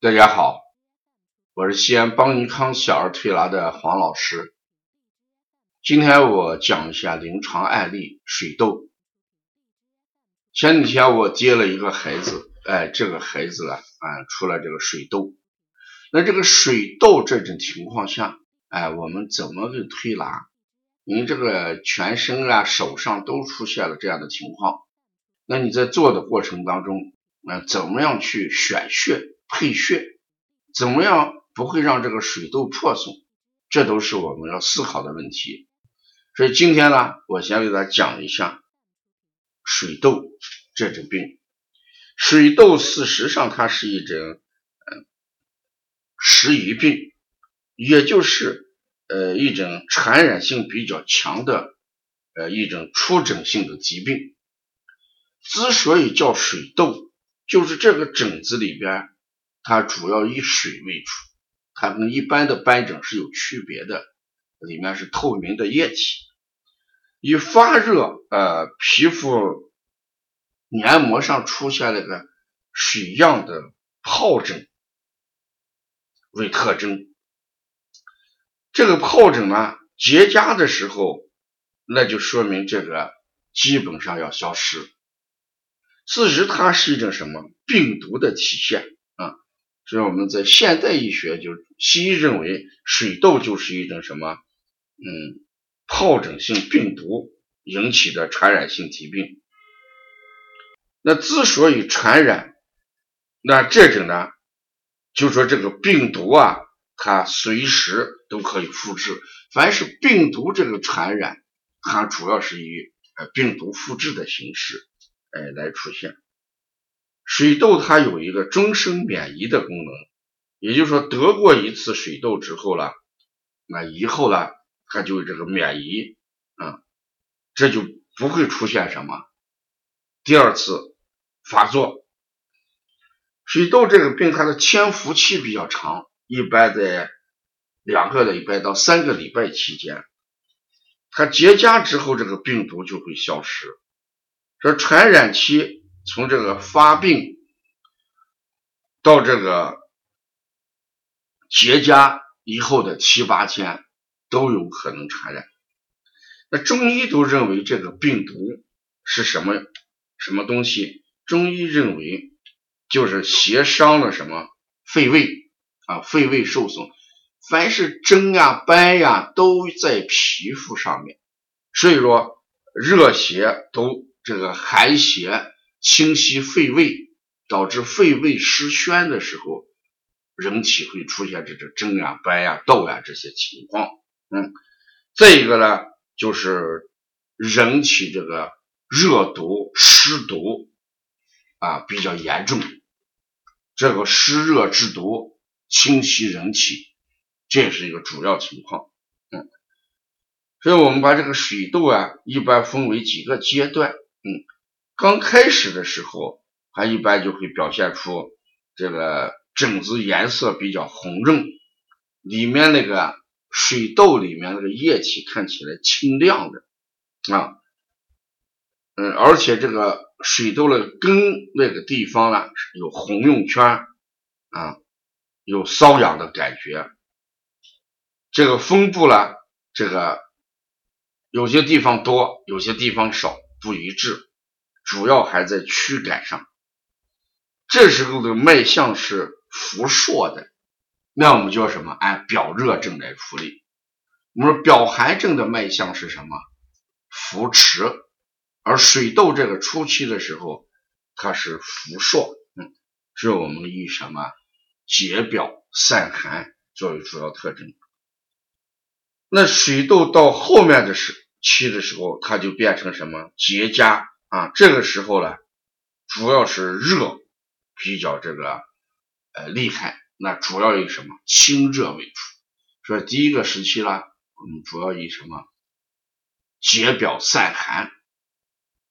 大家好，我是西安邦尼康小儿推拿的黄老师。今天我讲一下临床案例水痘。前几天我接了一个孩子，哎，这个孩子呢，啊，出了这个水痘。那这个水痘这种情况下，哎，我们怎么个推拿？您这个全身啊、手上都出现了这样的情况，那你在做的过程当中，那怎么样去选穴？配穴怎么样不会让这个水痘破损？这都是我们要思考的问题。所以今天呢，我先给大家讲一下水痘这种病。水痘事实上它是一种嗯食鱼病，也就是呃一种传染性比较强的呃一种出疹性的疾病。之所以叫水痘，就是这个疹子里边。它主要以水为主，它跟一般的斑疹是有区别的，里面是透明的液体。以发热，呃，皮肤黏膜上出现那个水样的疱疹为特征。这个疱疹呢，结痂的时候，那就说明这个基本上要消失。事实它是一种什么病毒的体现啊？所以我们在现代医学，就西医认为水痘就是一种什么？嗯，疱疹性病毒引起的传染性疾病。那之所以传染，那这种呢，就说这个病毒啊，它随时都可以复制。凡是病毒这个传染，它主要是以呃病毒复制的形式哎来出现。水痘它有一个终身免疫的功能，也就是说得过一次水痘之后了，那以后呢，它就这个免疫啊，这就不会出现什么第二次发作。水痘这个病它的潜伏期比较长，一般在两个礼拜到三个礼拜期间，它结痂之后，这个病毒就会消失。说传染期。从这个发病到这个结痂以后的七八天都有可能传染。那中医都认为这个病毒是什么什么东西？中医认为就是邪伤了什么肺胃啊，肺胃受损。凡是疹呀、斑呀都在皮肤上面，所以说热邪都这个寒邪。侵袭肺胃，导致肺胃失宣的时候，人体会出现这种疹呀、斑呀、痘呀这些情况。嗯，再一个呢，就是人体这个热毒、湿毒啊比较严重，这个湿热之毒侵袭人体，这是一个主要情况。嗯，所以我们把这个水痘啊，一般分为几个阶段。嗯。刚开始的时候，它一般就会表现出这个疹子颜色比较红润，里面那个水痘里面那个液体看起来清亮的啊，嗯，而且这个水痘的根那个地方呢有红晕圈啊，有瘙痒的感觉，这个分布呢，这个有些地方多，有些地方少，不一致。主要还在躯干上，这时候的脉象是浮硕的，那我们叫什么？按表热症来处理。我们说表寒症的脉象是什么？浮迟，而水痘这个初期的时候，它是浮硕，嗯，是我们以什么解表散寒作为主要特征。那水痘到后面的时期的时候，它就变成什么结痂。啊，这个时候呢，主要是热比较这个呃厉害，那主要以什么清热为主。所以第一个时期呢，我们主要以什么解表散寒；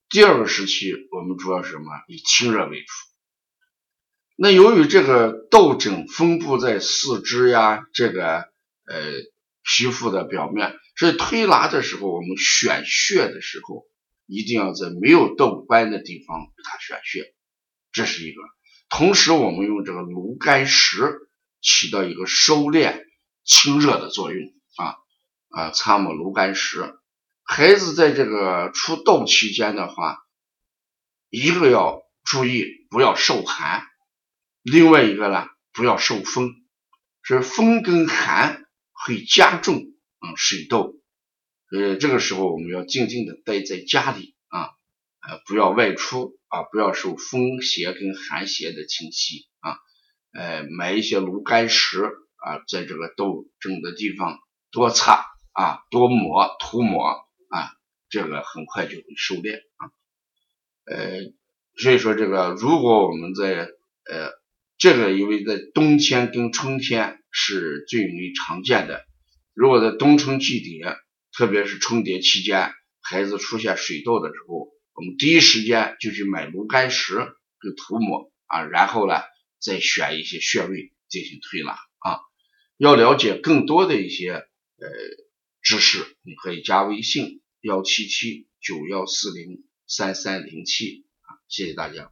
第二个时期，我们主要是什么以清热为主。那由于这个痘疹分布在四肢呀，这个呃皮肤的表面，所以推拿的时候，我们选穴的时候。一定要在没有痘斑的地方给它选穴，这是一个。同时我们用这个炉甘石起到一个收敛清热的作用啊啊，擦抹炉甘石。孩子在这个出痘期间的话，一个要注意不要受寒，另外一个呢不要受风，是风跟寒会加重嗯水痘，呃这个时候我们要静静的待在家里啊，呃不要外出啊，不要受风邪跟寒邪的侵袭啊，呃买一些炉甘石啊，在这个痘症的地方多擦啊，多抹涂抹。啊，这个很快就会收敛啊，呃，所以说这个如果我们在呃这个因为在冬天跟春天是最容易常见的，如果在冬春季节，特别是春节期间，孩子出现水痘的时候，我们第一时间就去买炉甘石给涂抹啊，然后呢再选一些穴位进行推拿啊。要了解更多的一些呃。知识，你可以加微信幺七七九幺四零三三零七啊，谢谢大家。